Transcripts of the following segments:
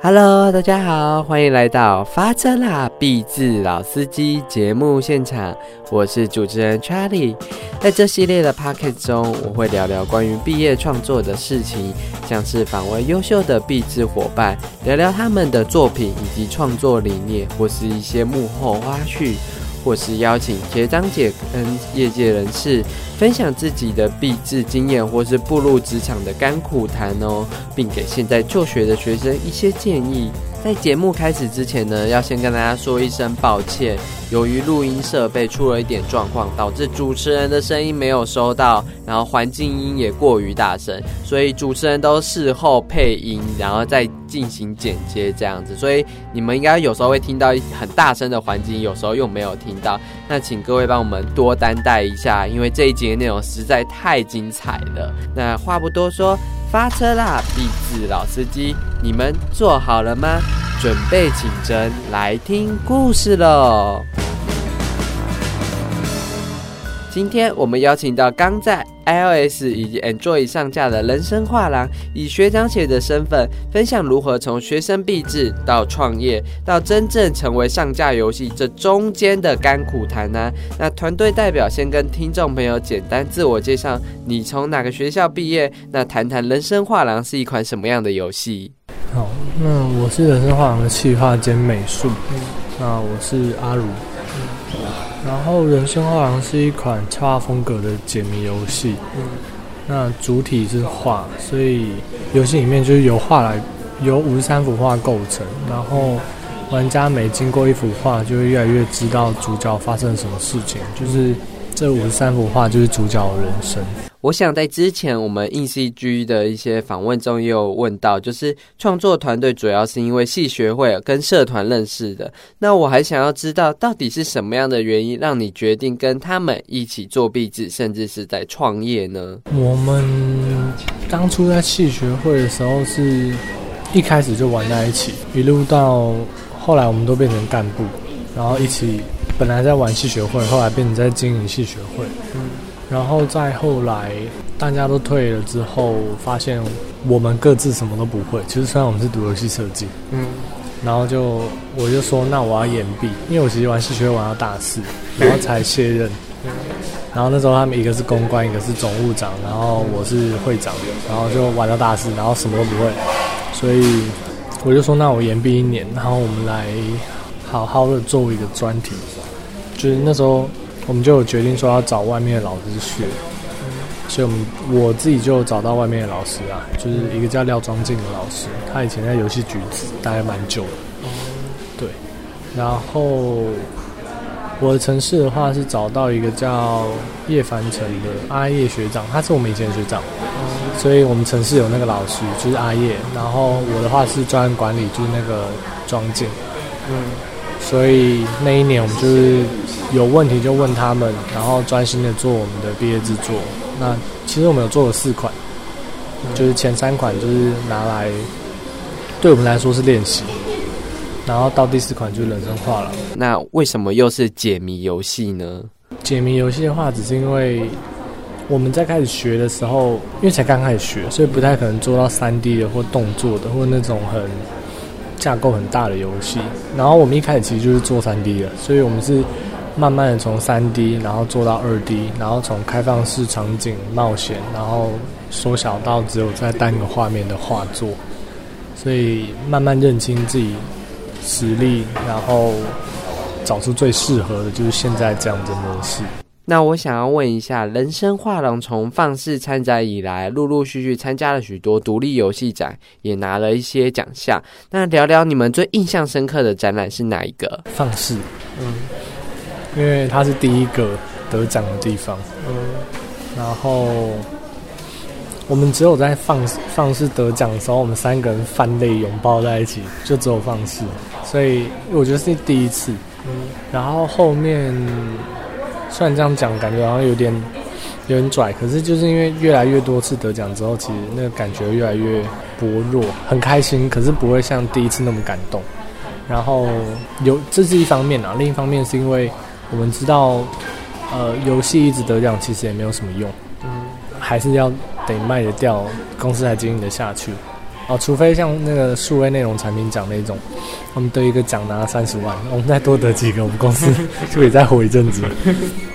Hello，大家好，欢迎来到发车啦！毕志老司机节目现场，我是主持人 Charlie。在这系列的 p o c k e t 中，我会聊聊关于毕业创作的事情，像是访问优秀的毕志伙伴，聊聊他们的作品以及创作理念，或是一些幕后花絮。或是邀请学长姐跟业界人士分享自己的毕制经验，或是步入职场的甘苦谈哦，并给现在就学的学生一些建议。在节目开始之前呢，要先跟大家说一声抱歉。由于录音设备出了一点状况，导致主持人的声音没有收到，然后环境音也过于大声，所以主持人都事后配音，然后再进行剪接这样子。所以你们应该有时候会听到很大声的环境，有时候又没有听到。那请各位帮我们多担待一下，因为这一节内容实在太精彩了。那话不多说。发车啦，励志老司机，你们做好了吗？准备请真来听故事喽！今天我们邀请到刚在 iOS 以及 Android 上架的人生画廊，以学长姐的身份分享如何从学生毕制到创业，到真正成为上架游戏这中间的甘苦谈呢？那团队代表先跟听众朋友简单自我介绍，你从哪个学校毕业？那谈谈人生画廊是一款什么样的游戏？好，那我是人生画廊的企划兼美术，那我是阿如。然后，人生画廊是一款插画风格的解谜游戏。嗯，那主体是画，所以游戏里面就是由画来，由五十三幅画构成。然后，玩家每经过一幅画，就会越来越知道主角发生了什么事情。就是这五十三幅画，就是主角的人生。我想在之前我们硬 CG 的一些访问中也有问到，就是创作团队主要是因为系学会跟社团认识的。那我还想要知道，到底是什么样的原因让你决定跟他们一起做壁纸，甚至是在创业呢？我们当初在系学会的时候，是一开始就玩在一起，一路到后来我们都变成干部，然后一起本来在玩系学会，后来变成在经营系学会。嗯。然后再后来，大家都退了之后，发现我们各自什么都不会。其实虽然我们是读游戏设计，嗯，然后就我就说，那我要延毕，因为我其实玩戏学玩到大四，然后才卸任。然后那时候他们一个是公关，一个是总务长，然后我是会长，然后就玩到大四，然后什么都不会。所以我就说，那我延毕一年，然后我们来好好的做一个专题，就是那时候。我们就决定说要找外面的老师学，所以我们我自己就找到外面的老师啊，就是一个叫廖庄静的老师，他以前在游戏局待蛮久的，对。然后我的城市的话是找到一个叫叶凡成的阿叶学长，他是我们以前的学长，所以我们城市有那个老师就是阿叶，然后我的话是专案管理，就是那个庄静，嗯。所以那一年我们就是有问题就问他们，然后专心的做我们的毕业制作。那其实我们有做了四款，就是前三款就是拿来对我们来说是练习，然后到第四款就是人生化了。那为什么又是解谜游戏呢？解谜游戏的话，只是因为我们在开始学的时候，因为才刚开始学，所以不太可能做到三 D 的或动作的或那种很。架构很大的游戏，然后我们一开始其实就是做三 D 的，所以我们是慢慢的从三 D，然后做到二 D，然后从开放式场景冒险，然后缩小到只有在单个画面的画作，所以慢慢认清自己实力，然后找出最适合的，就是现在这样的模式。那我想要问一下，人生画廊从放肆参展以来，陆陆续续参加了许多独立游戏展，也拿了一些奖项。那聊聊你们最印象深刻的展览是哪一个？放肆，嗯，因为它是第一个得奖的地方，嗯，然后我们只有在放放肆得奖的时候，我们三个人翻泪拥抱在一起，就只有放肆，所以我觉得是第一次，嗯，然后后面。虽然这样讲，感觉好像有点有点拽，可是就是因为越来越多次得奖之后，其实那个感觉越来越薄弱，很开心，可是不会像第一次那么感动。然后有这是一方面啊，另一方面是因为我们知道，呃，游戏一直得奖其实也没有什么用，嗯，还是要得卖得掉，公司才经营得下去。哦，除非像那个数位内容产品奖那种，我们得一个奖拿了三十万，我们再多得几个，我们公司就可以再活一阵子。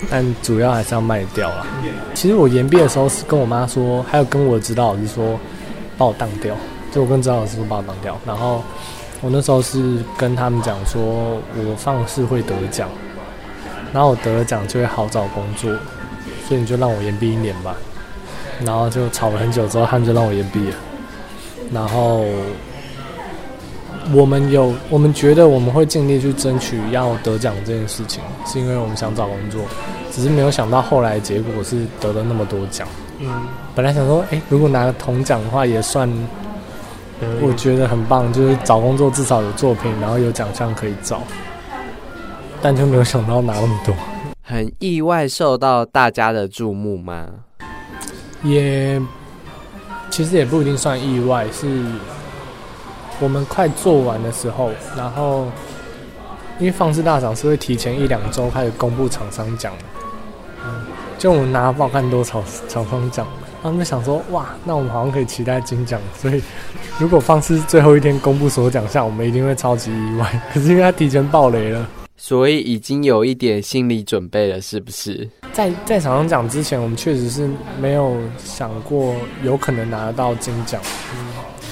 但主要还是要卖掉了。其实我研毕的时候是跟我妈说，还有跟我指导老师说，把我当掉。就我跟指导老师说把我当掉，然后我那时候是跟他们讲说，我放肆会得奖，然后我得了奖就会好找工作，所以你就让我延毕一年吧。然后就吵了很久之后，他们就让我延毕了。然后我们有，我们觉得我们会尽力去争取要得奖这件事情，是因为我们想找工作，只是没有想到后来结果是得了那么多奖。嗯，本来想说，哎，如果拿个铜奖的话，也算我觉得很棒，就是找工作至少有作品，然后有奖项可以找。但就没有想到拿那么多，很意外受到大家的注目吗？也其实也不一定算意外，是我们快做完的时候，然后因为放肆大赏是会提前一两周开始公布厂商奖的，嗯，就我们拿报看多厂厂商奖，他们想说哇，那我们好像可以期待金奖，所以如果放肆最后一天公布所有奖项，我们一定会超级意外。可是因为他提前爆雷了。所以已经有一点心理准备了，是不是？在在场上讲之前，我们确实是没有想过有可能拿得到金奖。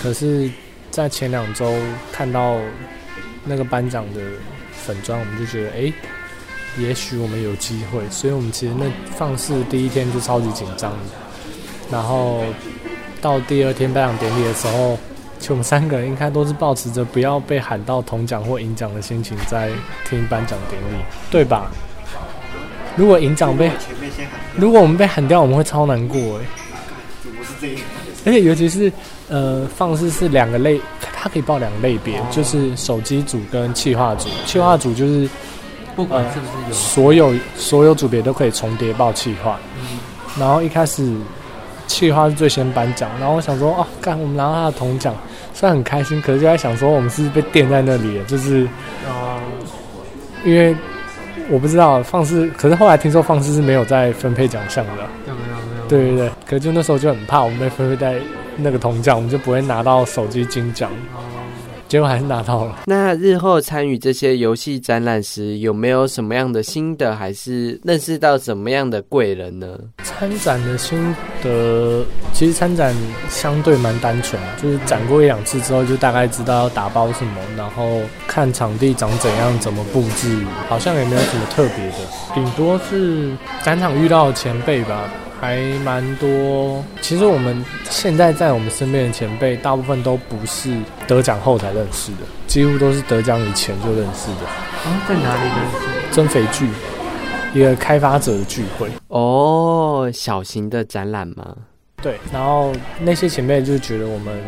可是，在前两周看到那个颁奖的粉砖，我们就觉得，哎，也许我们有机会。所以我们其实那放肆第一天就超级紧张，然后到第二天颁奖典礼的时候。就我们三个人应该都是保持着不要被喊到铜奖或银奖的心情在听颁奖典礼，对吧？如果银奖被，如果我们被喊掉，我们会超难过哎。怎么是这样？而且尤其是呃，放肆是两个类，它可以报两个类别，就是手机组跟企划组。企划组就是不管是不是有所有所有组别都可以重叠报企划。然后一开始企划是最先颁奖，然后我想说哦，干我们拿到他的铜奖。虽然很开心，可是就在想说，我们是被垫在那里，就是，啊，因为我不知道放肆，可是后来听说放肆是没有在分配奖项的，没有没有，对对对，可是就那时候就很怕我们被分配在那个铜奖，我们就不会拿到手机金奖。结果还是拿到了。那日后参与这些游戏展览时，有没有什么样的心得，还是认识到什么样的贵人呢？参展的心得，其实参展相对蛮单纯，就是展过一两次之后，就大概知道要打包什么，然后看场地长怎样，怎么布置，好像也没有什么特别的，顶多是展场遇到的前辈吧。还蛮多。其实我们现在在我们身边的前辈，大部分都不是得奖后才认识的，几乎都是得奖以前就认识的。啊，在哪里认识？真肥剧，一个开发者的聚会。哦，小型的展览吗？对。然后那些前辈就觉得我们，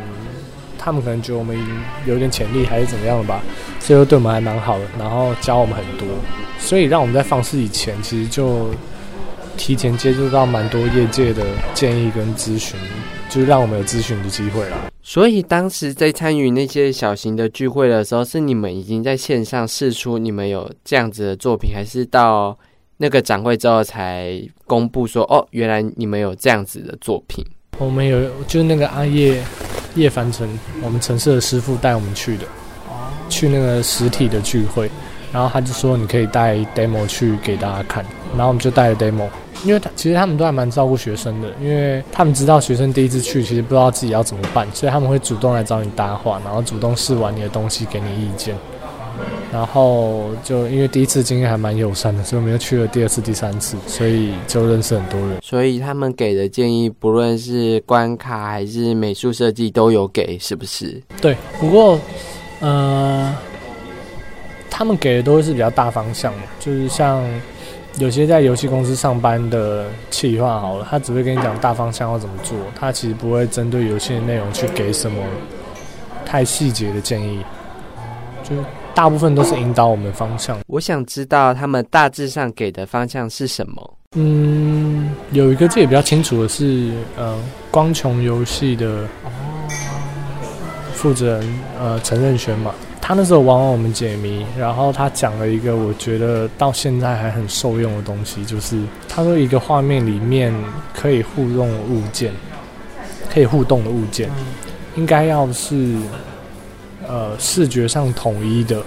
他们可能觉得我们有点潜力，还是怎么样的吧，所以对我们还蛮好的，然后教我们很多。所以让我们在放肆以前，其实就。提前接触到蛮多业界的建议跟咨询，就是让我们有咨询的机会啦。所以当时在参与那些小型的聚会的时候，是你们已经在线上试出你们有这样子的作品，还是到那个展会之后才公布说哦，原来你们有这样子的作品？我们有，就是那个阿叶叶凡成，我们城市的师傅带我们去的，去那个实体的聚会，然后他就说你可以带 demo 去给大家看，然后我们就带了 demo。因为他其实他们都还蛮照顾学生的，因为他们知道学生第一次去，其实不知道自己要怎么办，所以他们会主动来找你搭话，然后主动试完你的东西给你意见。然后就因为第一次经验还蛮友善的，所以我们又去了第二次、第三次，所以就认识很多人。所以他们给的建议，不论是关卡还是美术设计，都有给，是不是？对，不过呃，他们给的都是比较大方向的，就是像。有些在游戏公司上班的企划好了，他只会跟你讲大方向要怎么做，他其实不会针对游戏的内容去给什么太细节的建议，就大部分都是引导我们方向。我想知道他们大致上给的方向是什么？嗯，有一个自己比较清楚的是，呃，光穹游戏的负责人，呃，陈任轩嘛。他那时候玩完我们解谜，然后他讲了一个我觉得到现在还很受用的东西，就是他说一个画面里面可以互动的物件，可以互动的物件，应该要是呃视觉上统一的。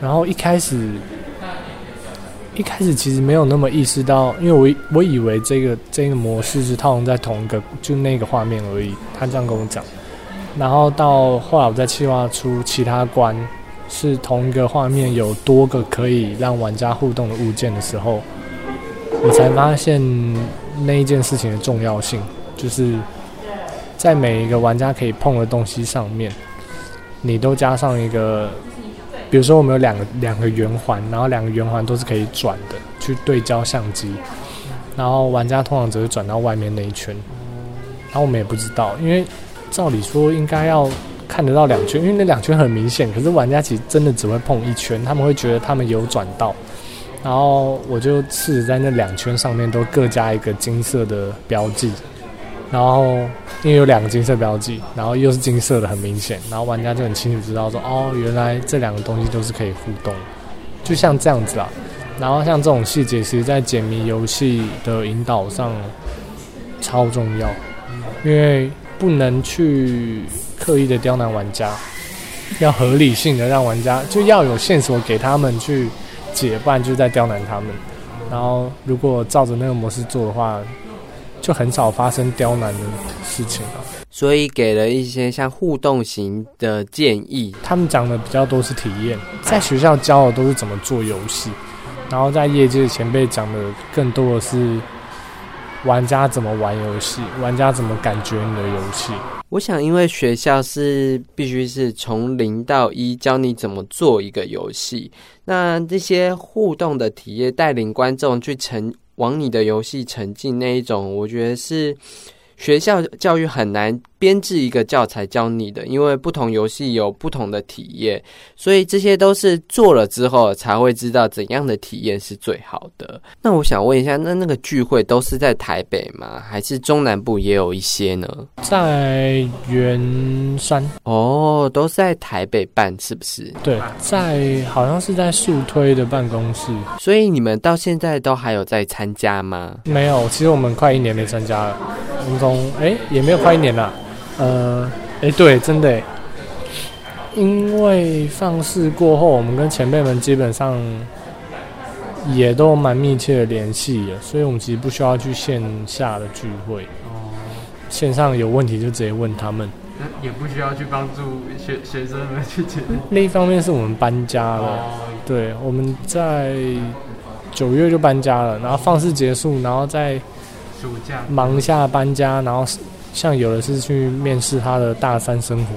然后一开始一开始其实没有那么意识到，因为我我以为这个这个模式是套用在同一个就那个画面而已。他这样跟我讲。然后到后来我在计划出其他关是同一个画面有多个可以让玩家互动的物件的时候，我才发现那一件事情的重要性，就是在每一个玩家可以碰的东西上面，你都加上一个，比如说我们有两个两个圆环，然后两个圆环都是可以转的，去对焦相机，然后玩家通常只会转到外面那一圈，然后我们也不知道，因为。照理说应该要看得到两圈，因为那两圈很明显。可是玩家其实真的只会碰一圈，他们会觉得他们有转到。然后我就试着在那两圈上面都各加一个金色的标记。然后因为有两个金色标记，然后又是金色的，很明显。然后玩家就很清楚知道说，哦，原来这两个东西都是可以互动，就像这样子啊。然后像这种细节，其实在解谜游戏的引导上超重要，因为。不能去刻意的刁难玩家，要合理性的让玩家就要有线索给他们去解，不然就在刁难他们。然后如果照着那个模式做的话，就很少发生刁难的事情了。所以给了一些像互动型的建议，他们讲的比较多是体验，在学校教的都是怎么做游戏，然后在业界前辈讲的更多的是。玩家怎么玩游戏？玩家怎么感觉你的游戏？我想，因为学校是必须是从零到一教你怎么做一个游戏，那这些互动的体验，带领观众去沉往你的游戏沉浸那一种，我觉得是。学校教育很难编制一个教材教你的，因为不同游戏有不同的体验，所以这些都是做了之后才会知道怎样的体验是最好的。那我想问一下，那那个聚会都是在台北吗？还是中南部也有一些呢？在圆山哦，都是在台北办，是不是？对，在好像是在速推的办公室。所以你们到现在都还有在参加吗？没有，其实我们快一年没参加了。我们从哎也没有快一年了，呃，哎对，真的，因为放肆过后，我们跟前辈们基本上也都蛮密切的联系了，所以我们其实不需要去线下的聚会，哦，线上有问题就直接问他们，也不需要去帮助学 学生们去解。另一方面是我们搬家了，对，我们在九月就搬家了，然后放肆结束，然后再。暑假忙一下搬家，然后像有的是去面试他的大三生活，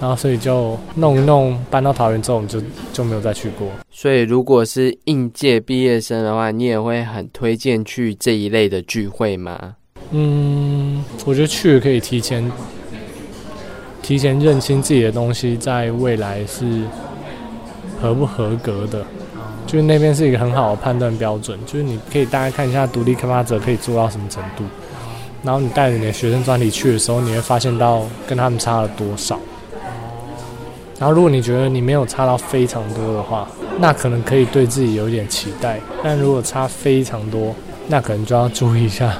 然后所以就弄一弄，搬到桃园之后，我们就就没有再去过。所以如果是应届毕业生的话，你也会很推荐去这一类的聚会吗？嗯，我觉得去可以提前提前认清自己的东西，在未来是合不合格的。就是那边是一个很好的判断标准，就是你可以大概看一下独立开发者可以做到什么程度，然后你带着你的学生专题去的时候，你会发现到跟他们差了多少。然后如果你觉得你没有差到非常多的话，那可能可以对自己有一点期待；但如果差非常多，那可能就要注意一下，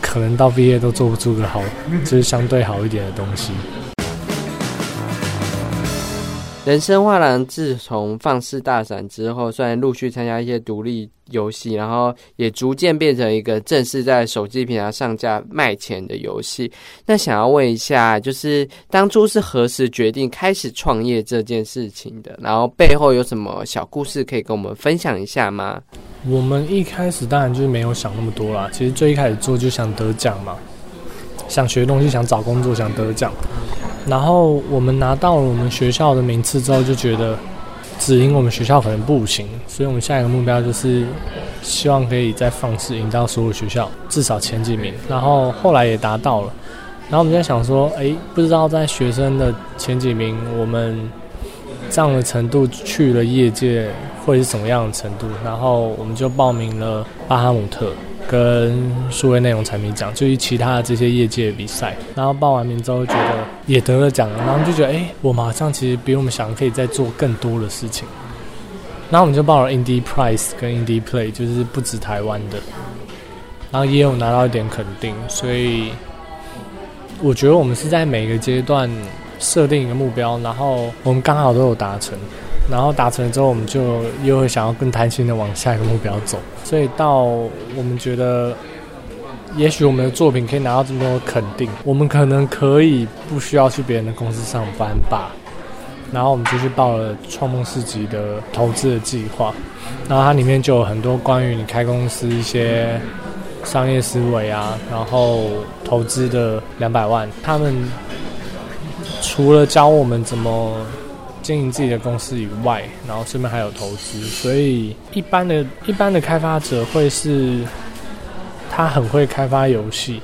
可能到毕业都做不出个好，就是相对好一点的东西。人生画廊自从放肆大展之后，虽然陆续参加一些独立游戏，然后也逐渐变成一个正式在手机平台上架卖钱的游戏。那想要问一下，就是当初是何时决定开始创业这件事情的？然后背后有什么小故事可以跟我们分享一下吗？我们一开始当然就是没有想那么多啦，其实最一开始做就想得奖嘛，想学东西，想找工作，想得奖。然后我们拿到了我们学校的名次之后，就觉得只赢我们学校可能不行，所以我们下一个目标就是希望可以再放肆赢到所有学校至少前几名。然后后来也达到了。然后我们在想说，哎，不知道在学生的前几名，我们这样的程度去了业界会是什么样的程度？然后我们就报名了巴哈姆特。跟数位内容产品奖，就于其他的这些业界比赛，然后报完名之后，觉得也得了奖，然后就觉得，哎，我马上其实比我们想可以再做更多的事情。然后我们就报了 Indie Prize 跟 Indie Play，就是不止台湾的，然后也有拿到一点肯定，所以我觉得我们是在每个阶段设定一个目标，然后我们刚好都有达成，然后达成了之后，我们就又会想要更贪心的往下一个目标走。所以到我们觉得，也许我们的作品可以拿到这么多肯定，我们可能可以不需要去别人的公司上班吧。然后我们就去报了创梦市集的投资的计划，然后它里面就有很多关于你开公司一些商业思维啊，然后投资的两百万，他们除了教我们怎么经营自己的公司以外，然后顺便还有投资，所以一般的一般的开发者会是他很会开发游戏。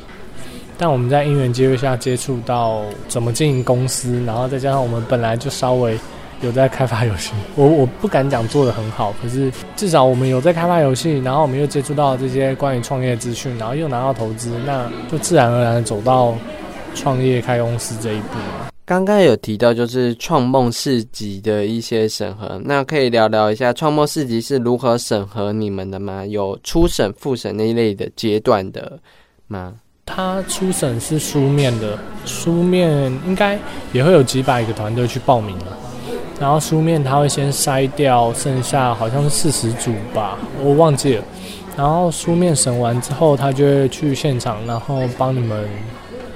但我们在因缘机会下接触到怎么经营公司，然后再加上我们本来就稍微有在开发游戏，我我不敢讲做的很好，可是至少我们有在开发游戏，然后我们又接触到这些关于创业资讯，然后又拿到投资，那就自然而然走到创业开公司这一步。刚刚有提到就是创梦市集的一些审核，那可以聊聊一下创梦市集是如何审核你们的吗？有初审、复审那一类的阶段的吗？他初审是书面的，书面应该也会有几百个团队去报名了。然后书面他会先筛掉剩下好像是四十组吧，我忘记了。然后书面审完之后，他就会去现场，然后帮你们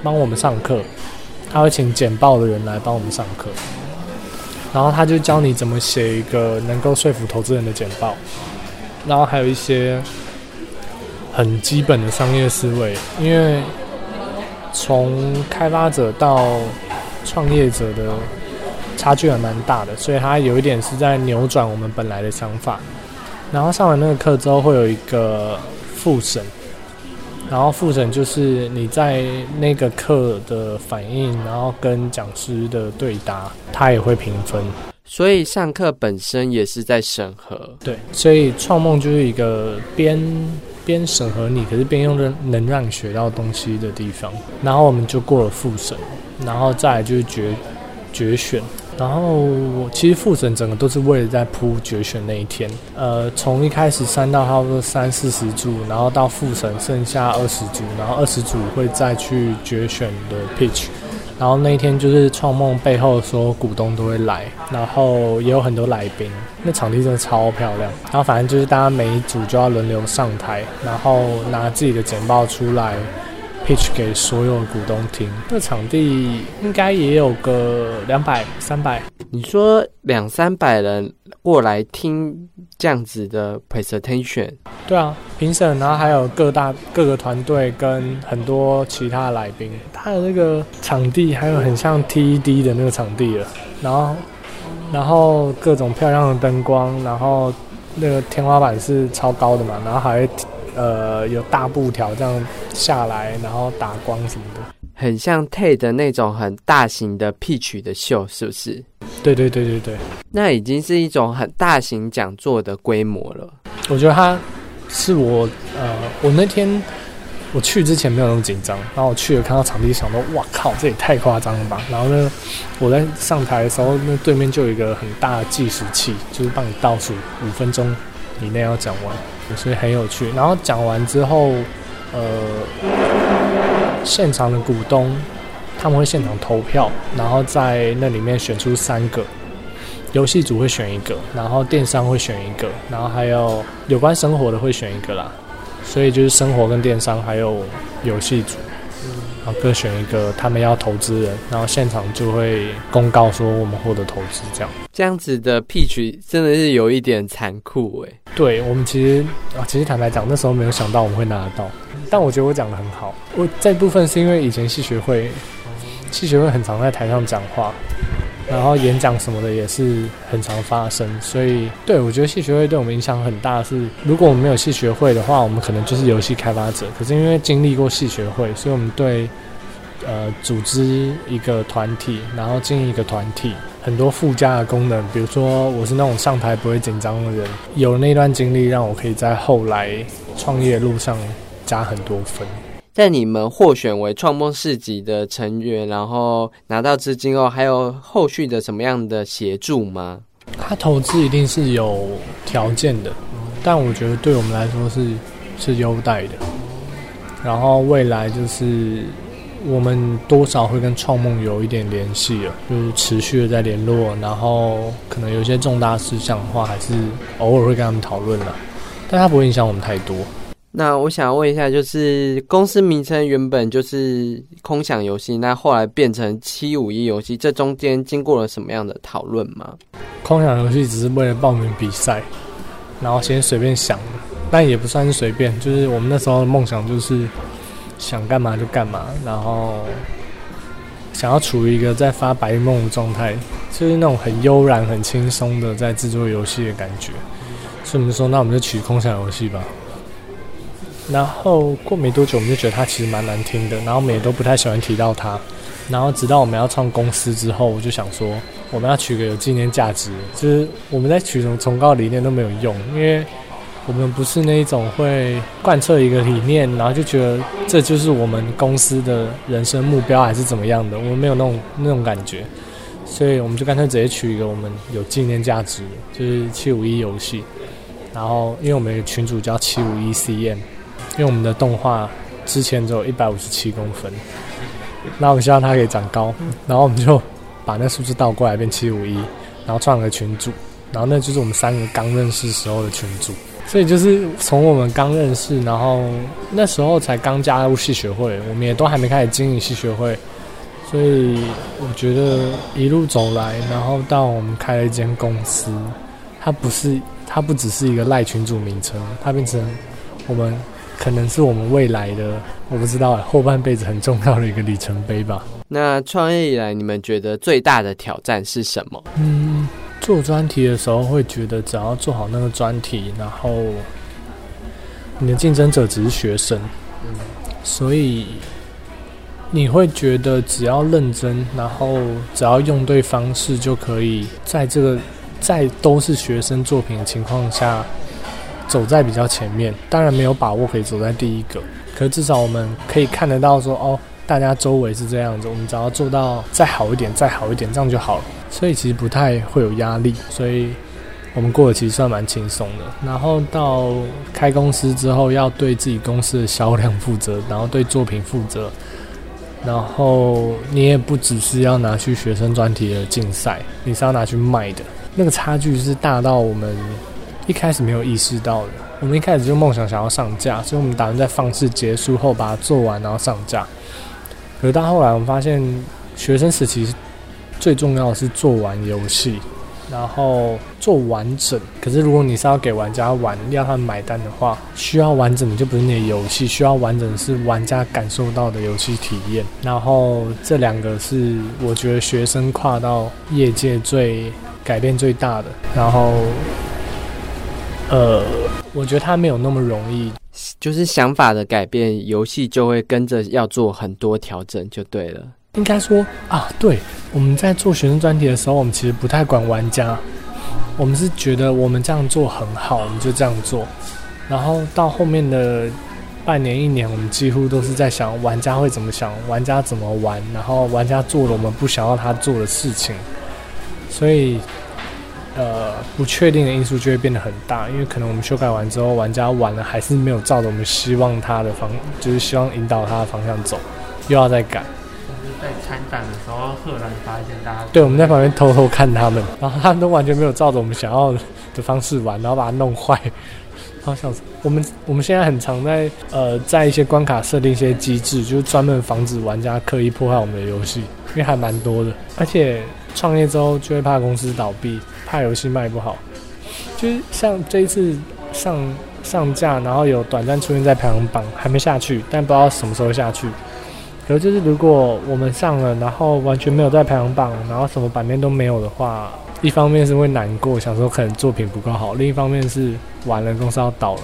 帮我们上课。他会请简报的人来帮我们上课，然后他就教你怎么写一个能够说服投资人的简报，然后还有一些。很基本的商业思维，因为从开发者到创业者的差距还蛮大的，所以他有一点是在扭转我们本来的想法。然后上完那个课之后，会有一个复审，然后复审就是你在那个课的反应，然后跟讲师的对答，他也会评分。所以上课本身也是在审核。对，所以创梦就是一个边。边审核你，可是边用的能让你学到东西的地方。然后我们就过了复审，然后再来就是决决选。然后我其实复审整个都是为了在铺决选那一天。呃，从一开始三到差不多三四十组，然后到复审剩下二十组，然后二十组会再去决选的 pitch。然后那一天就是创梦背后所有股东都会来，然后也有很多来宾，那场地真的超漂亮。然后反正就是大家每一组就要轮流上台，然后拿自己的简报出来。Pitch 给所有股东听，那场地应该也有个两百三百。你说两三百人过来听这样子的 presentation？对啊，评审，然后还有各大各个团队跟很多其他的来宾。他的那个场地还有很像 TED 的那个场地了，然后然后各种漂亮的灯光，然后那个天花板是超高的嘛，然后还。呃，有大布条这样下来，然后打光什么的，很像 TED 那种很大型的 Peach 的秀，是不是？对对对对对，那已经是一种很大型讲座的规模了。我觉得它是我呃，我那天我去之前没有那么紧张，然后我去了看到场地，想说哇靠，这也太夸张了吧。然后呢，我在上台的时候，那对面就有一个很大的计时器，就是帮你倒数五分钟以内要讲完。所以很有趣。然后讲完之后，呃，现场的股东他们会现场投票，然后在那里面选出三个，游戏组会选一个，然后电商会选一个，然后还有有关生活的会选一个啦。所以就是生活跟电商还有游戏组。各选一个他们要投资人，然后现场就会公告说我们获得投资，这样这样子的 pitch 真的是有一点残酷哎。对我们其实啊，其实坦白讲，那时候没有想到我们会拿得到，但我觉得我讲的很好。我这部分是因为以前戏学会，戏学会很常在台上讲话。然后演讲什么的也是很常发生，所以对我觉得戏学会对我们影响很大。是如果我们没有戏学会的话，我们可能就是游戏开发者。可是因为经历过戏学会，所以我们对呃组织一个团体，然后经营一个团体，很多附加的功能，比如说我是那种上台不会紧张的人，有那段经历，让我可以在后来创业路上加很多分。在你们获选为创梦市集的成员，然后拿到资金后，还有后续的什么样的协助吗？他投资一定是有条件的，但我觉得对我们来说是是优待的。然后未来就是我们多少会跟创梦有一点联系了，就是持续的在联络，然后可能有一些重大事项的话，还是偶尔会跟他们讨论了，但他不会影响我们太多。那我想问一下，就是公司名称原本就是空想游戏，那后来变成七五一游戏，这中间经过了什么样的讨论吗？空想游戏只是为了报名比赛，然后先随便想的，但也不算是随便，就是我们那时候的梦想就是想干嘛就干嘛，然后想要处于一个在发白日梦的状态，就是那种很悠然、很轻松的在制作游戏的感觉。所以我们说，那我们就取空想游戏吧。然后过没多久，我们就觉得它其实蛮难听的，然后我们也都不太喜欢提到它。然后直到我们要创公司之后，我就想说，我们要取个有纪念价值，就是我们在取什么崇高理念都没有用，因为我们不是那一种会贯彻一个理念，然后就觉得这就是我们公司的人生目标还是怎么样的，我们没有那种那种感觉，所以我们就干脆直接取一个我们有纪念价值，就是七五一游戏。然后因为我们群主叫七五一 CM。因为我们的动画之前只有一百五十七公分，那我们希望它可以长高，然后我们就把那数字倒过来变七五一，然后创了个群组，然后那就是我们三个刚认识时候的群组，所以就是从我们刚认识，然后那时候才刚加入戏学会，我们也都还没开始经营戏学会，所以我觉得一路走来，然后到我们开了一间公司，它不是它不只是一个赖群组名称，它变成我们。可能是我们未来的，我不知道后半辈子很重要的一个里程碑吧。那创业以来，你们觉得最大的挑战是什么？嗯，做专题的时候会觉得，只要做好那个专题，然后你的竞争者只是学生，所以你会觉得只要认真，然后只要用对方式，就可以在这个在都是学生作品的情况下。走在比较前面，当然没有把握可以走在第一个，可至少我们可以看得到说，哦，大家周围是这样子，我们只要做到再好一点，再好一点，这样就好了。所以其实不太会有压力，所以我们过得其实算蛮轻松的。然后到开公司之后，要对自己公司的销量负责，然后对作品负责，然后你也不只是要拿去学生专题的竞赛，你是要拿去卖的，那个差距是大到我们。一开始没有意识到的，我们一开始就梦想想要上架，所以我们打算在放试结束后把它做完，然后上架。可是到后来，我们发现学生时期最重要的是做完游戏，然后做完整。可是如果你是要给玩家玩，要他们买单的话，需要完整的就不是那游戏，需要完整的是玩家感受到的游戏体验。然后这两个是我觉得学生跨到业界最改变最大的。然后。呃，我觉得他没有那么容易，就是想法的改变，游戏就会跟着要做很多调整，就对了。应该说啊，对，我们在做学生专题的时候，我们其实不太管玩家，我们是觉得我们这样做很好，我们就这样做。然后到后面的半年、一年，我们几乎都是在想玩家会怎么想，玩家怎么玩，然后玩家做了我们不想要他做的事情，所以。呃，不确定的因素就会变得很大，因为可能我们修改完之后，玩家玩了还是没有照着我们希望他的方，就是希望引导他的方向走，又要再改。在参展的时候，赫然发现大家对我们在旁边偷偷看他们，然后他们都完全没有照着我们想要的方式玩，然后把它弄坏。好像我们我们现在很常在呃，在一些关卡设定一些机制，就是专门防止玩家刻意破坏我们的游戏，因为还蛮多的，而且。创业之后就会怕公司倒闭，怕游戏卖不好。就是像这一次上上架，然后有短暂出现在排行榜，还没下去，但不知道什么时候下去。可就是如果我们上了，然后完全没有在排行榜，然后什么版面都没有的话，一方面是会难过，想说可能作品不够好；另一方面是完了，公司要倒了。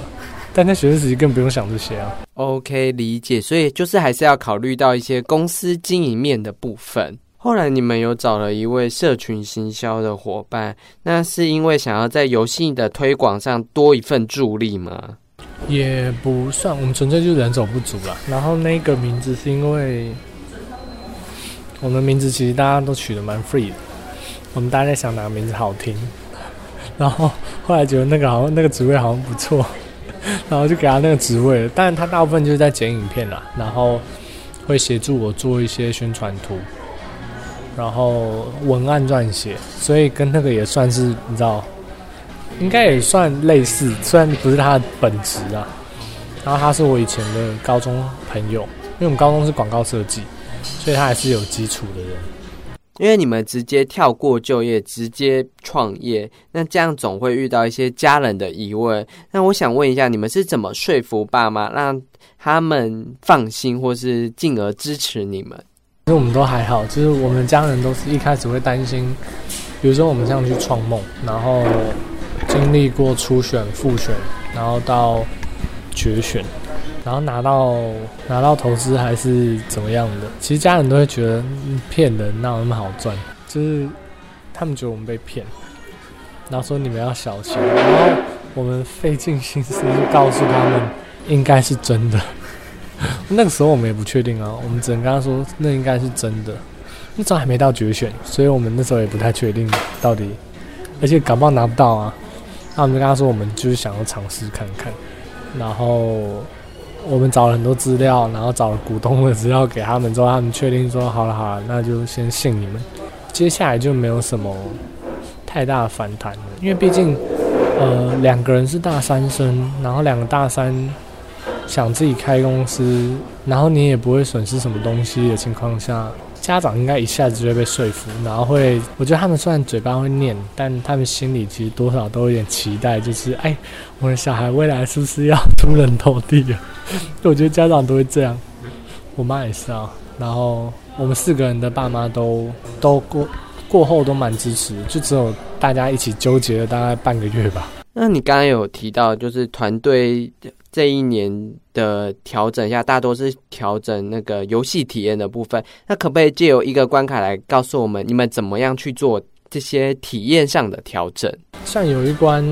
但在学生时期更不用想这些啊。OK，理解。所以就是还是要考虑到一些公司经营面的部分。后来你们有找了一位社群行销的伙伴，那是因为想要在游戏的推广上多一份助力吗？也不算，我们纯粹就是人手不足了。然后那个名字是因为我们名字其实大家都取得蛮 free 的，我们大家在想哪个名字好听，然后后来觉得那个好像那个职位好像不错，然后就给他那个职位。但是他大部分就是在剪影片啦，然后。会协助我做一些宣传图，然后文案撰写，所以跟那个也算是你知道，应该也算类似，虽然不是他的本职啊。然后他是我以前的高中朋友，因为我们高中是广告设计，所以他还是有基础的人。因为你们直接跳过就业，直接创业，那这样总会遇到一些家人的疑问。那我想问一下，你们是怎么说服爸妈，让他们放心，或是进而支持你们？其实我们都还好，就是我们家人都是一开始会担心，比如说我们这样去创梦，然后经历过初选、复选，然后到决选。然后拿到拿到投资还是怎么样的？其实家人都会觉得骗人，哪有那么好赚？就是他们觉得我们被骗，然后说你们要小心。然后我们费尽心思去告诉他们，应该是真的。那个时候我们也不确定啊，我们只能跟他说那应该是真的。那时候还没到决选，所以我们那时候也不太确定到底，而且感冒拿不到啊。那我们就跟他说，我们就是想要尝试看看，然后。我们找了很多资料，然后找了股东的资料给他们，之后他们确定说好了好了，那就先信你们。接下来就没有什么太大的反弹了，因为毕竟呃两个人是大三生，然后两个大三想自己开公司，然后你也不会损失什么东西的情况下。家长应该一下子就会被说服，然后会，我觉得他们虽然嘴巴会念，但他们心里其实多少都有点期待，就是，哎，我的小孩未来是不是要出人头地啊？我觉得家长都会这样，我妈也是啊。然后我们四个人的爸妈都都过过后都蛮支持，就只有大家一起纠结了大概半个月吧。那你刚刚有提到，就是团队。这一年的调整下，大多是调整那个游戏体验的部分。那可不可以借由一个关卡来告诉我们，你们怎么样去做这些体验上的调整？像有一关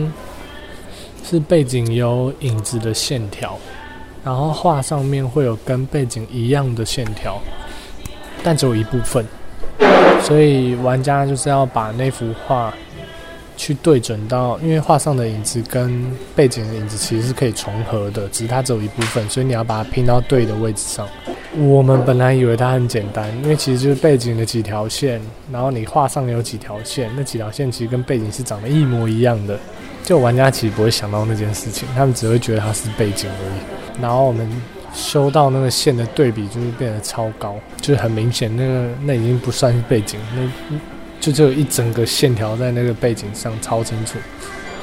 是背景有影子的线条，然后画上面会有跟背景一样的线条，但只有一部分，所以玩家就是要把那幅画。去对准到，因为画上的影子跟背景的影子其实是可以重合的，只是它只有一部分，所以你要把它拼到对的位置上。我们本来以为它很简单，因为其实就是背景的几条线，然后你画上有几条线，那几条线其实跟背景是长得一模一样的。就玩家其实不会想到那件事情，他们只会觉得它是背景而已。然后我们修到那个线的对比就是变得超高，就是很明显，那个那已经不算是背景，那。就只有一整个线条在那个背景上超清楚，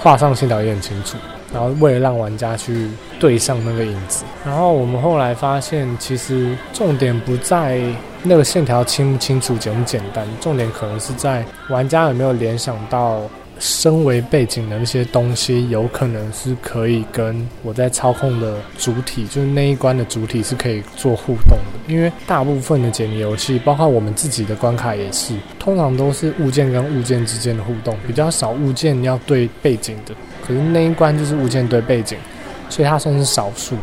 画上线条也很清楚。然后为了让玩家去对上那个影子，然后我们后来发现，其实重点不在那个线条清不清楚、简不简单，重点可能是在玩家有没有联想到。身为背景的那些东西，有可能是可以跟我在操控的主体，就是那一关的主体是可以做互动的。因为大部分的解谜游戏，包括我们自己的关卡也是，通常都是物件跟物件之间的互动，比较少物件要对背景的。可是那一关就是物件对背景，所以它算是少数。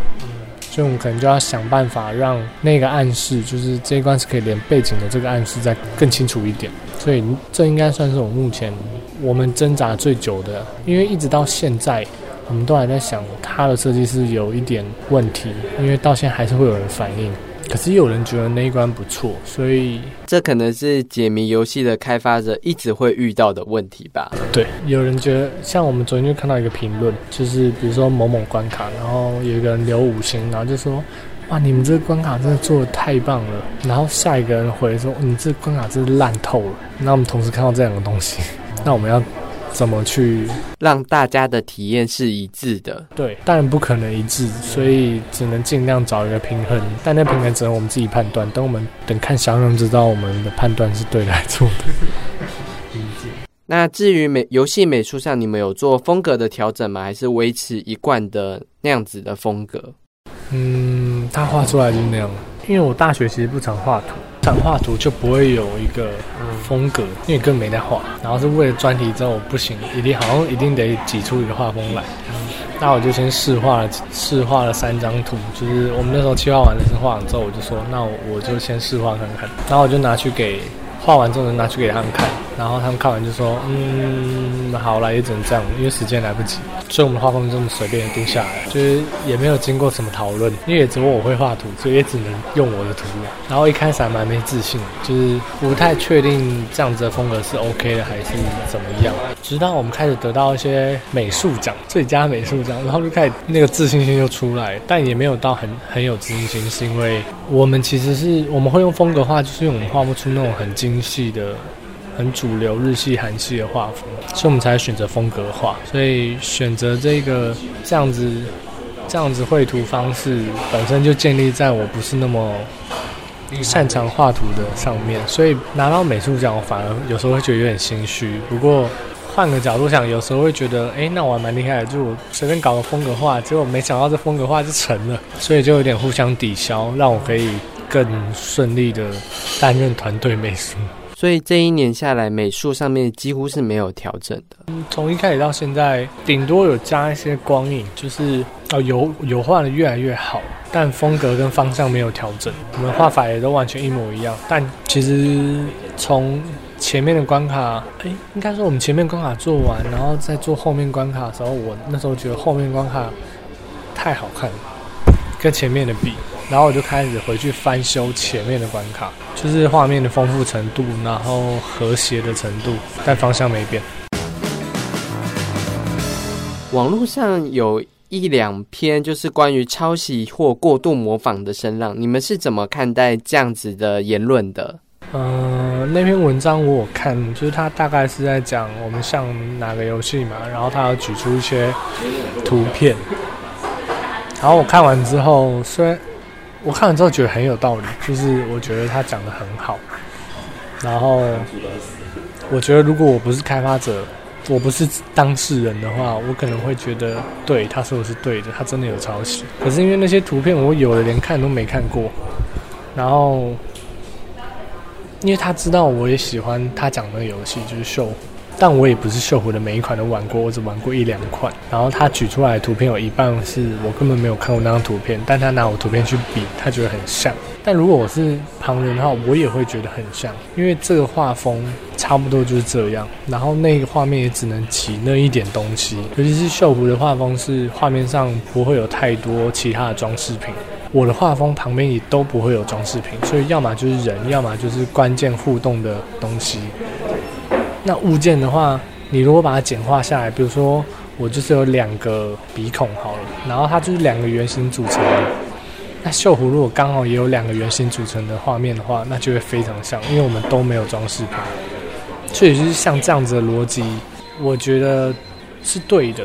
所以我们可能就要想办法让那个暗示，就是这一关是可以连背景的这个暗示再更清楚一点。所以这应该算是我目前我们挣扎最久的，因为一直到现在，我们都还在想它的设计是有一点问题，因为到现在还是会有人反映。可是有人觉得那一关不错，所以这可能是解谜游戏的开发者一直会遇到的问题吧？对，有人觉得，像我们昨天就看到一个评论，就是比如说某某关卡，然后有一个人留五星，然后就说：“哇，你们这个关卡真的做的太棒了。”然后下一个人回说：“你这关卡真是烂透了。”那我们同时看到这两个东西，那我们要。怎么去让大家的体验是一致的？对，当然不可能一致，所以只能尽量找一个平衡。但那平衡只能我们自己判断。等我们等看小人知道我们的判断是对的还是错的。理解。那至于美游戏美术上，你们有做风格的调整吗？还是维持一贯的那样子的风格？嗯，他画出来就那样。因为我大学其实不常画图。想画图就不会有一个风格，因为你根本没在画。然后是为了专题之后不行，一定好像一定得挤出一个画风来。那我就先试画了，试画了三张图。就是我们那时候计划完的是画完之后，我就说，那我就先试画看看。然后我就拿去给画完之后拿去给他们看。然后他们看完就说，嗯，好了，也只能这样，因为时间来不及，所以我们画风这么随便的定下来，就是也没有经过什么讨论，因为也只有我会画图，所以也只能用我的图。然后一开始还蛮没自信，就是不太确定这样子的风格是 OK 的还是怎么样。直到我们开始得到一些美术奖，最佳美术奖，然后就开始那个自信心就出来，但也没有到很很有自信心，是因为我们其实是我们会用风格画，就是因为我们画不出那种很精细的。很主流日系、韩系的画风，所以我们才选择风格画。所以选择这个这样子、这样子绘图方式，本身就建立在我不是那么擅长画图的上面。所以拿到美术奖，我反而有时候会觉得有点心虚。不过换个角度想，有时候会觉得，哎，那我还蛮厉害的，就我随便搞个风格画，结果没想到这风格画就成了。所以就有点互相抵消，让我可以更顺利的担任团队美术。所以这一年下来，美术上面几乎是没有调整的。从一开始到现在，顶多有加一些光影，就是哦油油画的越来越好，但风格跟方向没有调整。我们画法也都完全一模一样。但其实从前面的关卡，哎，应该说我们前面关卡做完，然后再做后面关卡的时候，我那时候觉得后面关卡太好看了，跟前面的比。然后我就开始回去翻修前面的关卡，就是画面的丰富程度，然后和谐的程度，但方向没变。网络上有一两篇就是关于抄袭或过度模仿的声浪，你们是怎么看待这样子的言论的？嗯，那篇文章我看，就是他大概是在讲我们像哪个游戏嘛，然后他要举出一些图片，然后我看完之后，虽然。我看完之后觉得很有道理，就是我觉得他讲的很好。然后我觉得如果我不是开发者，我不是当事人的话，我可能会觉得对他说的是对的，他真的有抄袭。可是因为那些图片我有的连看都没看过，然后因为他知道我也喜欢他讲的游戏，就是秀。但我也不是秀湖的每一款都玩过，我只玩过一两款。然后他举出来的图片有一半是我根本没有看过那张图片，但他拿我图片去比，他觉得很像。但如果我是旁人的话，我也会觉得很像，因为这个画风差不多就是这样。然后那个画面也只能起那一点东西，尤其是秀湖的画风是画面上不会有太多其他的装饰品，我的画风旁边也都不会有装饰品，所以要么就是人，要么就是关键互动的东西。那物件的话，你如果把它简化下来，比如说我就是有两个鼻孔好了，然后它就是两个圆形组成的。那锈湖如果刚好也有两个圆形组成的画面的话，那就会非常像，因为我们都没有装饰品。所以就是像这样子的逻辑，我觉得是对的。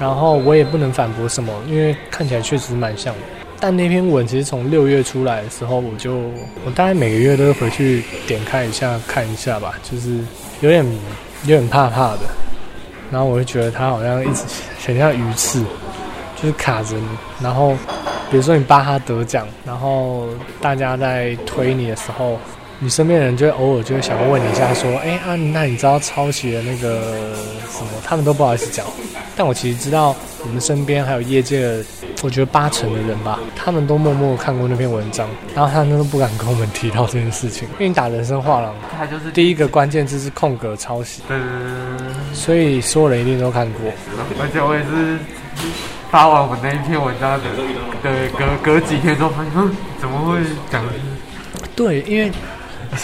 然后我也不能反驳什么，因为看起来确实蛮像的。但那篇文其实从六月出来的时候，我就我大概每个月都会回去点开一下看一下吧，就是。有点有点怕怕的，然后我就觉得他好像一直很像鱼刺，就是卡着你。然后比如说你巴哈得奖，然后大家在推你的时候，你身边人就会偶尔就会想问你一下，说：“哎啊，那你知道抄袭的那个什么？”他们都不好意思讲，但我其实知道我们身边还有业界的。我觉得八成的人吧，他们都默默看过那篇文章，然后他们都不敢跟我们提到这件事情。因为你打人生画廊，他就是第一个关键字是空格抄袭，对对对所以所有人一定都看过。而且我也是发完我那一篇文章的，对，隔隔几天之后发现，怎么会讲？对，因为。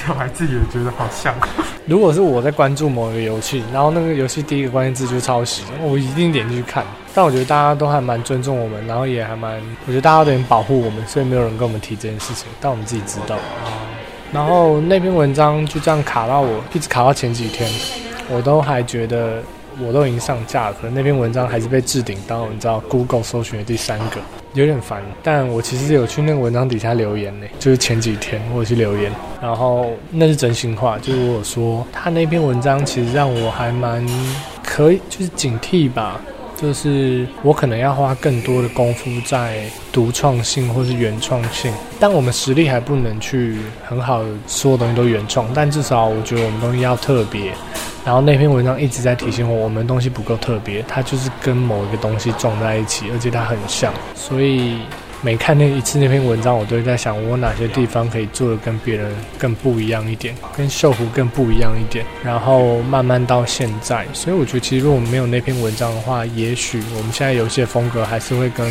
我还自己也觉得好像。如果是我在关注某一个游戏，然后那个游戏第一个关键字就是抄袭，我一定点进去看。但我觉得大家都还蛮尊重我们，然后也还蛮，我觉得大家有点保护我们，所以没有人跟我们提这件事情。但我们自己知道。然后那篇文章就这样卡到我，一直卡到前几天，我都还觉得我都已经上架了，可能那篇文章还是被置顶到你知道 Google 搜寻的第三个。有点烦，但我其实有去那个文章底下留言呢，就是前几天我去留言，然后那是真心话，就是我说他那篇文章其实让我还蛮可以，就是警惕吧。就是我可能要花更多的功夫在独创性或是原创性，但我们实力还不能去很好的所有东西都原创，但至少我觉得我们东西要特别。然后那篇文章一直在提醒我，我们东西不够特别，它就是跟某一个东西撞在一起，而且它很像。所以每看那一次那篇文章，我都在想，我哪些地方可以做的跟别人更不一样一点，跟秀湖更不一样一点。然后慢慢到现在，所以我觉得其实如果我们没有那篇文章的话，也许我们现在游戏的风格还是会跟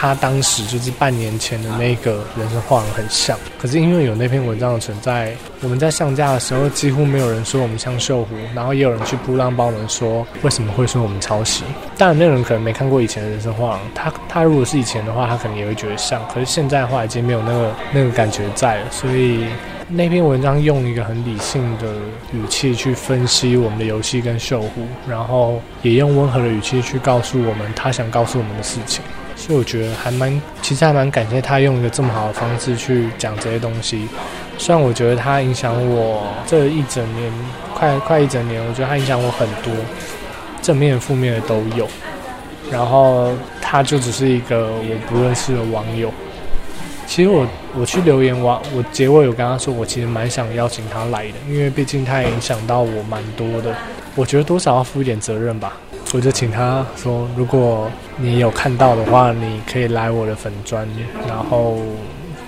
他当时就是半年前的那个人生画廊很像。可是因为有那篇文章的存在，我们在上架的时候几乎没有人说我们像秀湖，然后也有人去波浪帮我们说为什么会说我们抄袭。当然，那人可能没看过以前的人生画廊，他他如果是以前的话，他可能也会觉得像。可是现在的话，已经没有那个那个感觉在了，所以那篇文章用一个很理性的语气去分析我们的游戏跟秀湖，然后也用温和的语气去告诉我们他想告诉我们的事情。所以我觉得还蛮，其实还蛮感谢他用一个这么好的方式去讲这些东西。虽然我觉得他影响我这一整年，快快一整年，我觉得他影响我很多，正面、负面的都有。然后他就只是一个我不认识的网友。其实我我去留言，我我结尾有跟他说，我其实蛮想邀请他来的，因为毕竟他也影响到我蛮多的。我觉得多少要负一点责任吧。我就请他说，如果你有看到的话，你可以来我的粉砖，然后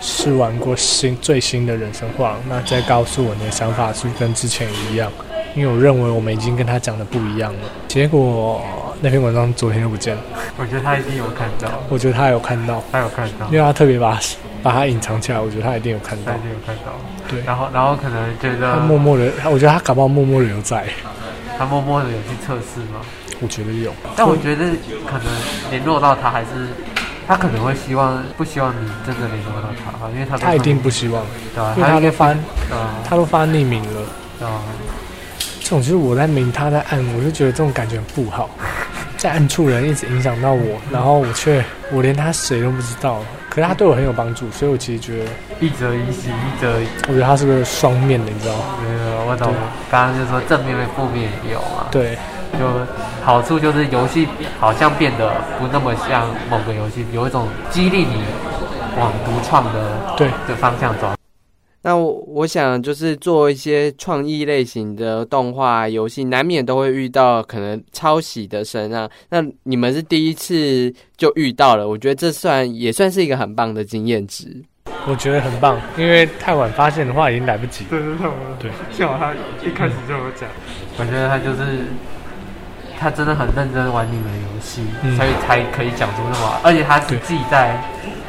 试玩过新最新的人生画，那再告诉我你的想法是跟之前一样？因为我认为我们已经跟他讲的不一样了。结果那篇文章昨天就不见了。我觉得他一定有看到，我觉得他有看到，他有看到，因为他特别把把他隐藏起来。我觉得他一定有看到，他一定有看到。对，然后然后可能觉得他默默的，我觉得他搞不好默默的留在，他默默的有去测试吗？我觉得有，但我觉得可能联络到他还是他可能会希望不希望你真的联络到他，因为他他一定不希望，对吧？因为他都发啊，他都发匿名了，啊，这种就是我在明，他在暗，我就觉得这种感觉不好，在暗处人一直影响到我，然后我却我连他谁都不知道，可是他对我很有帮助，所以我其实觉得一则一喜，一则我觉得他是个双面的，你知道吗？呃，我懂，刚刚就说正面跟负面也有啊，对。就好处就是游戏好像变得不那么像某个游戏，有一种激励你往独创的对的方向走。那我我想就是做一些创意类型的动画游戏，难免都会遇到可能抄袭的声啊。那你们是第一次就遇到了，我觉得这算也算是一个很棒的经验值。我觉得很棒，因为太晚发现的话已经来不及。对对对，对，幸好他一开始就有讲，我觉得他就是。他真的很认真玩你们的游戏，所以才可以讲出那么，而且他是记在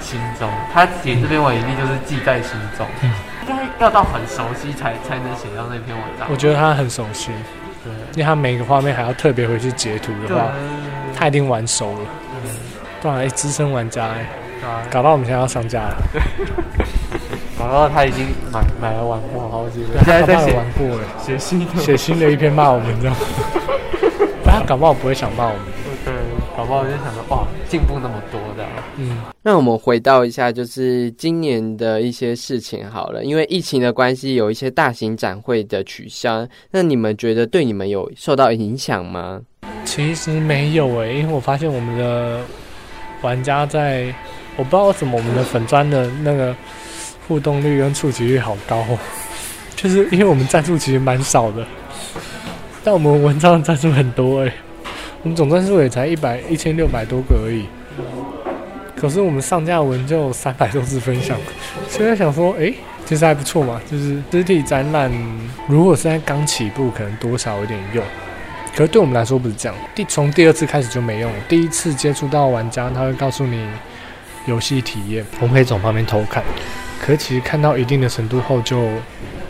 心中。他写这篇文一定就是记在心中，应该要到很熟悉才才能写到那篇文章。我觉得他很熟悉，对，因为他每个画面还要特别回去截图的话，他一定玩熟了。不然，哎，资深玩家哎，搞到我们现在要上架了。搞到他已经买买了玩过好几个，现在在写玩过了，写新的写新的一篇骂我们，知道吗？他搞不好不会想到我们，对，搞不好就想着哇，进步那么多的。嗯，那我们回到一下，就是今年的一些事情好了，因为疫情的关系，有一些大型展会的取消，那你们觉得对你们有受到影响吗？其实没有诶，因为我发现我们的玩家在，我不知道为什么我们的粉砖的那个互动率跟触及率好高，就是因为我们赞助其实蛮少的。但我们文章的赞数很多哎，我们总赞数也才一百一千六百多个而已。可是我们上架文就三百多次分享，所以想说，哎，其实还不错嘛。就是实体展览，如果现在刚起步，可能多少有点用。可是对我们来说不是这样，第从第二次开始就没用。第一次接触到玩家，他会告诉你游戏体验，我们可以从旁边偷看。可其实看到一定的程度后就。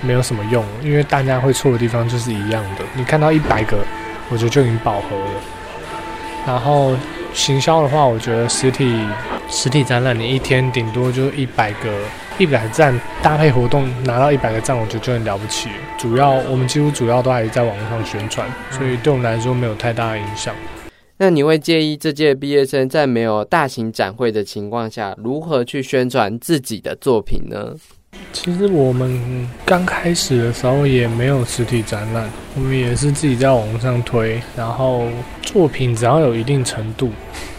没有什么用，因为大家会错的地方就是一样的。你看到一百个，我觉得就已经饱和了。然后行销的话，我觉得实体实体展览，你一天顶多就一百个一百个赞，搭配活动拿到一百个赞，我觉得就很了不起。主要我们几乎主要都还是在网络上宣传，所以对我们来说没有太大的影响。那你会介意这届毕业生在没有大型展会的情况下，如何去宣传自己的作品呢？其实我们刚开始的时候也没有实体展览，我们也是自己在网上推，然后作品只要有一定程度，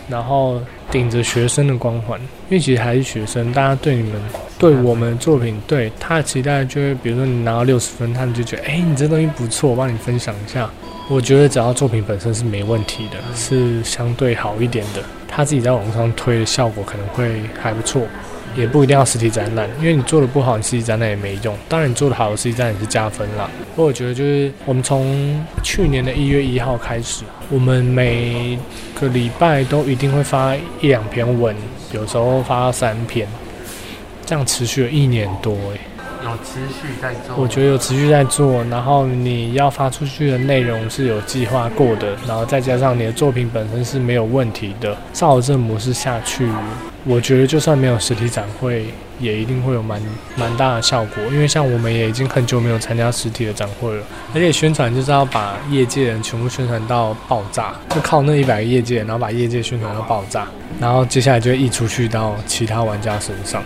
然后顶着学生的光环，因为其实还是学生，大家对你们、对我们作品、对他的期待，就会比如说你拿到六十分，他们就觉得，哎，你这东西不错，我帮你分享一下。我觉得只要作品本身是没问题的，是相对好一点的，他自己在网上推的效果可能会还不错。也不一定要实体展览，因为你做的不好，你实体展览也没用。当然你做的好，实体展览是加分啦。不过我觉得就是我们从去年的一月一号开始，我们每个礼拜都一定会发一两篇文，有时候发三篇，这样持续了一年多诶。有持续在做，我觉得有持续在做，然后你要发出去的内容是有计划过的，然后再加上你的作品本身是没有问题的，照这模式下去，我觉得就算没有实体展会，也一定会有蛮蛮大的效果。因为像我们也已经很久没有参加实体的展会了，而且宣传就是要把业界人全部宣传到爆炸，就靠那一百个业界，然后把业界宣传到爆炸，然后接下来就溢出去到其他玩家身上。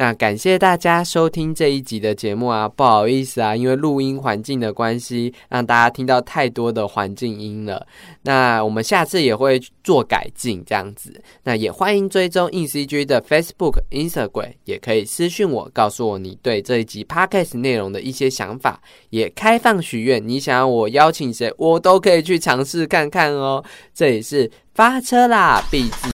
那感谢大家收听这一集的节目啊，不好意思啊，因为录音环境的关系，让大家听到太多的环境音了。那我们下次也会做改进，这样子。那也欢迎追踪 InCG 的 Facebook、Instagram，也可以私讯我，告诉我你对这一集 Podcast 内容的一些想法，也开放许愿，你想要我邀请谁，我都可以去尝试看看哦。这里是发车啦，必自